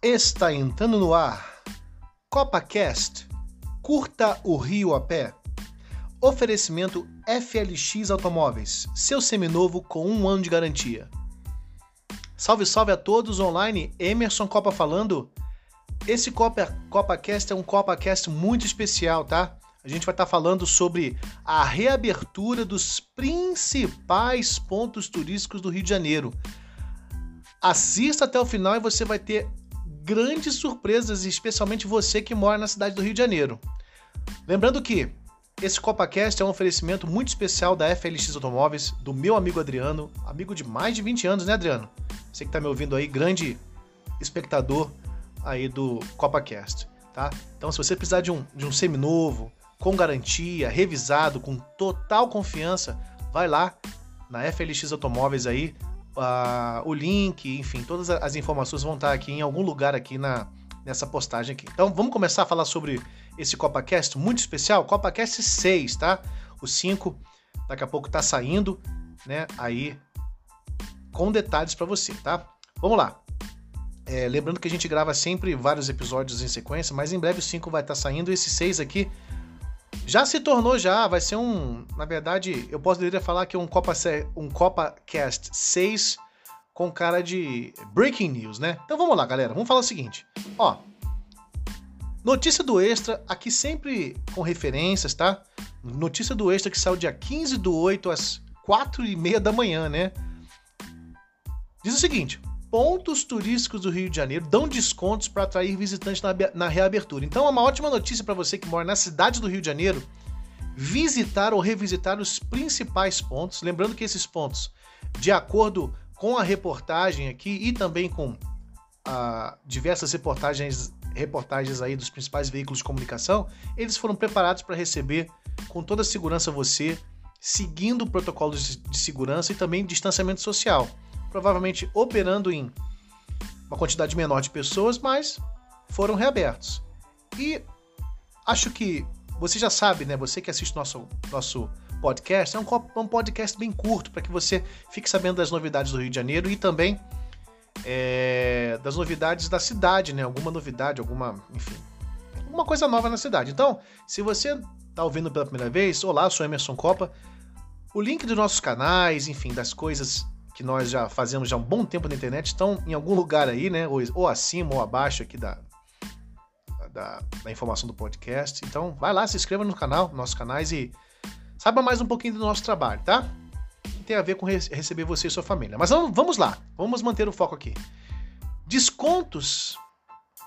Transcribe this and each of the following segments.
Está entrando no ar. CopaCast. Curta o Rio a pé. Oferecimento FLX Automóveis. Seu seminovo com um ano de garantia. Salve, salve a todos online. Emerson Copa falando. Esse Copa, CopaCast é um CopaCast muito especial, tá? A gente vai estar falando sobre a reabertura dos principais pontos turísticos do Rio de Janeiro. Assista até o final e você vai ter grandes surpresas, especialmente você que mora na cidade do Rio de Janeiro. Lembrando que esse CopaCast é um oferecimento muito especial da FLX Automóveis, do meu amigo Adriano, amigo de mais de 20 anos, né, Adriano? Você que está me ouvindo aí, grande espectador aí do CopaCast, tá? Então, se você precisar de um, de um seminovo, com garantia, revisado, com total confiança, vai lá na FLX Automóveis aí, o link, enfim, todas as informações vão estar aqui em algum lugar aqui na, nessa postagem aqui. Então vamos começar a falar sobre esse CopaCast muito especial, CopaCast 6, tá? O 5 daqui a pouco tá saindo, né? Aí com detalhes para você, tá? Vamos lá. É, lembrando que a gente grava sempre vários episódios em sequência, mas em breve o 5 vai estar tá saindo. Esse 6 aqui já se tornou já, vai ser um, na verdade, eu poderia falar que é um Copa um Copa Cast 6 com cara de breaking news, né? Então vamos lá, galera. Vamos falar o seguinte. Ó, notícia do Extra, aqui sempre com referências, tá? Notícia do Extra que saiu dia 15 do 8 às 4 e meia da manhã, né? Diz o seguinte: pontos turísticos do Rio de Janeiro dão descontos para atrair visitantes na, na reabertura. Então, é uma ótima notícia para você que mora na cidade do Rio de Janeiro visitar ou revisitar os principais pontos. Lembrando que esses pontos, de acordo com a reportagem aqui e também com ah, diversas reportagens, reportagens aí dos principais veículos de comunicação, eles foram preparados para receber com toda segurança você, seguindo protocolos de segurança e também distanciamento social provavelmente operando em uma quantidade menor de pessoas, mas foram reabertos. E acho que você já sabe, né? Você que assiste nosso nosso podcast, é um, um podcast bem curto para que você fique sabendo das novidades do Rio de Janeiro e também é, das novidades da cidade, né? Alguma novidade, alguma, enfim, alguma coisa nova na cidade. Então, se você está ouvindo pela primeira vez, olá, sou Emerson Copa. O link dos nossos canais, enfim, das coisas que nós já fazemos já um bom tempo na internet estão em algum lugar aí, né? Ou, ou acima ou abaixo aqui da, da, da, informação do podcast. Então, vai lá, se inscreva no canal, nossos canais e saiba mais um pouquinho do nosso trabalho, tá? Tem a ver com receber você e sua família. Mas vamos lá, vamos manter o foco aqui. Descontos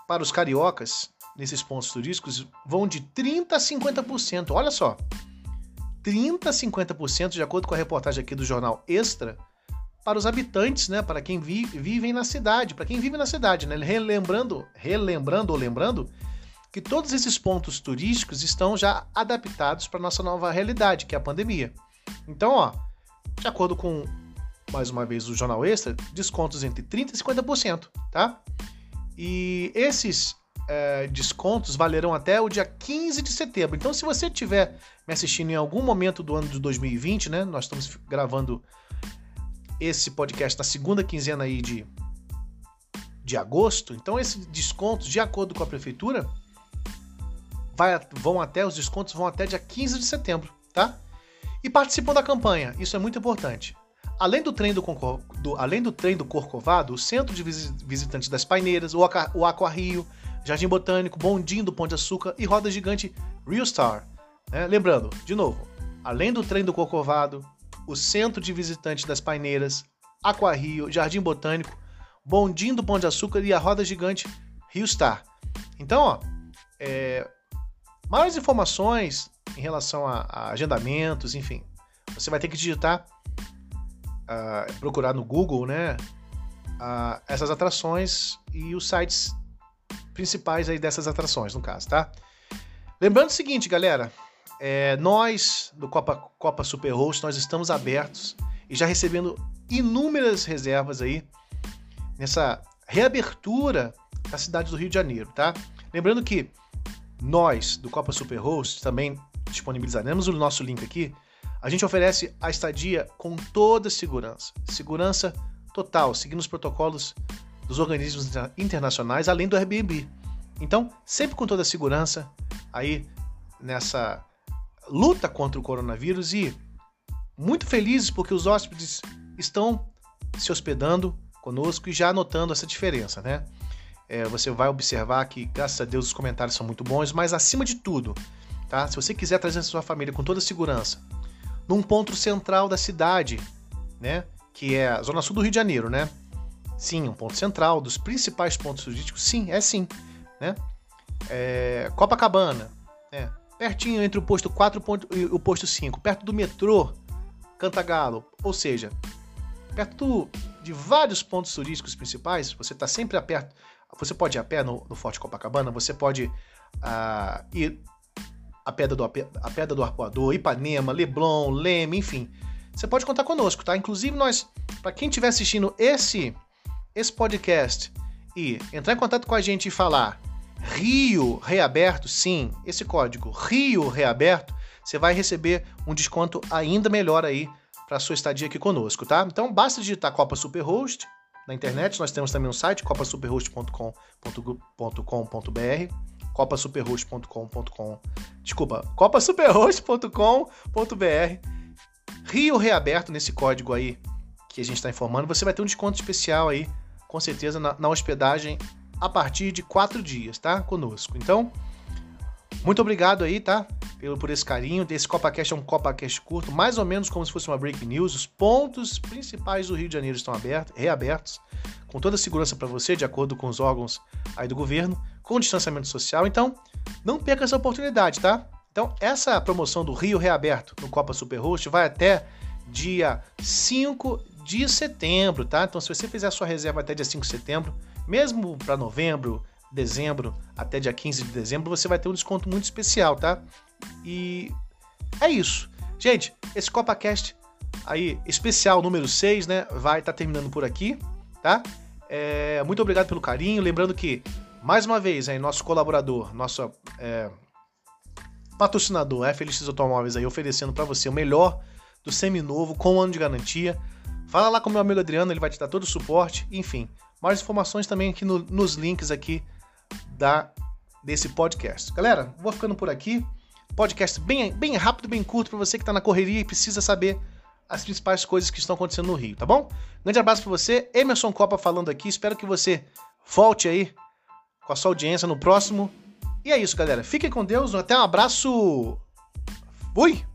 para os cariocas nesses pontos turísticos vão de 30% a 50%. Olha só. 30% a 50%, de acordo com a reportagem aqui do jornal Extra, para os habitantes, né, para quem vive, na cidade, para quem vive na cidade, né, relembrando, relembrando ou lembrando que todos esses pontos turísticos estão já adaptados para nossa nova realidade, que é a pandemia. Então, ó, de acordo com mais uma vez o Jornal Extra, descontos entre 30 e 50%, tá? E esses é, descontos valerão até o dia 15 de setembro. Então, se você estiver me assistindo em algum momento do ano de 2020, né? Nós estamos gravando esse podcast na segunda quinzena aí de, de agosto. Então, esses descontos, de acordo com a prefeitura, vai, vão até, os descontos vão até dia 15 de setembro, tá? E participam da campanha, isso é muito importante. Além do trem do, do, além do, trem do Corcovado, o Centro de Visitantes das Paineiras, o, o Aqua Rio, Jardim Botânico, Bondinho do Pão de Açúcar e Roda Gigante Real Star. Né? Lembrando, de novo, além do trem do Corcovado, o Centro de Visitantes das Paineiras, Aquarrio, Jardim Botânico, Bondinho do Pão de Açúcar e a Roda Gigante Rio Star. Então, ó, é, maiores informações em relação a, a, agendamentos, enfim, você vai ter que digitar, uh, procurar no Google, né, uh, essas atrações e os sites principais aí dessas atrações, no caso, tá? Lembrando o seguinte, galera, é, nós, do Copa, Copa Super Host, nós estamos abertos e já recebendo inúmeras reservas aí nessa reabertura da cidade do Rio de Janeiro, tá? Lembrando que nós, do Copa Super Host, também disponibilizaremos o nosso link aqui. A gente oferece a estadia com toda segurança. Segurança total, seguindo os protocolos dos organismos internacionais, além do Airbnb. Então, sempre com toda a segurança aí nessa luta contra o coronavírus e muito felizes porque os hóspedes estão se hospedando conosco e já notando essa diferença, né? É, você vai observar que, graças a Deus, os comentários são muito bons, mas acima de tudo, tá? Se você quiser trazer a sua família com toda segurança, num ponto central da cidade, né? Que é a zona sul do Rio de Janeiro, né? Sim, um ponto central dos principais pontos turísticos. Sim, é sim, né? É, Copacabana, né? Pertinho entre o posto 4 e o posto 5, perto do metrô Cantagalo, ou seja, perto de vários pontos turísticos principais, você está sempre a perto. Você pode ir a pé no, no Forte Copacabana, você pode uh, ir a Pedra do, a Pedra do Arpoador, Ipanema, Leblon, Leme, enfim. Você pode contar conosco, tá? Inclusive, nós, para quem estiver assistindo esse, esse podcast e entrar em contato com a gente e falar Rio Reaberto, sim, esse código Rio Reaberto, você vai receber um desconto ainda melhor aí para sua estadia aqui conosco, tá? Então basta digitar Copa Superhost na internet, nós temos também um site copasuperhost.com.br, copasuperhost.com.com, desculpa, copasuperhost.com.br. Rio reaberto nesse código aí que a gente está informando, você vai ter um desconto especial aí, com certeza, na, na hospedagem a partir de quatro dias, tá? Conosco. Então, muito obrigado aí, tá? Pelo, por esse carinho. Esse CopaCast é um CopaCast curto, mais ou menos como se fosse uma break news. Os pontos principais do Rio de Janeiro estão abertos, reabertos, com toda a segurança para você, de acordo com os órgãos aí do governo, com distanciamento social. Então, não perca essa oportunidade, tá? Então, essa promoção do Rio Reaberto no Copa Superhost vai até dia 5 de setembro, tá? Então, se você fizer a sua reserva até dia 5 de setembro, mesmo para novembro, dezembro, até dia 15 de dezembro, você vai ter um desconto muito especial, tá? E é isso. Gente, esse CopaCast aí, especial número 6, né? Vai estar tá terminando por aqui, tá? É, muito obrigado pelo carinho. Lembrando que, mais uma vez, aí, nosso colaborador, nosso é, patrocinador, FLX Automóveis, aí, oferecendo para você o melhor do seminovo com ano de garantia. Fala lá com o meu amigo Adriano, ele vai te dar todo o suporte. Enfim, mais informações também aqui no, nos links aqui da desse podcast. Galera, vou ficando por aqui. Podcast bem, bem rápido, bem curto para você que está na correria e precisa saber as principais coisas que estão acontecendo no Rio, tá bom? Grande abraço para você. Emerson Copa falando aqui. Espero que você volte aí com a sua audiência no próximo. E é isso, galera. Fiquem com Deus. Até um abraço. Fui!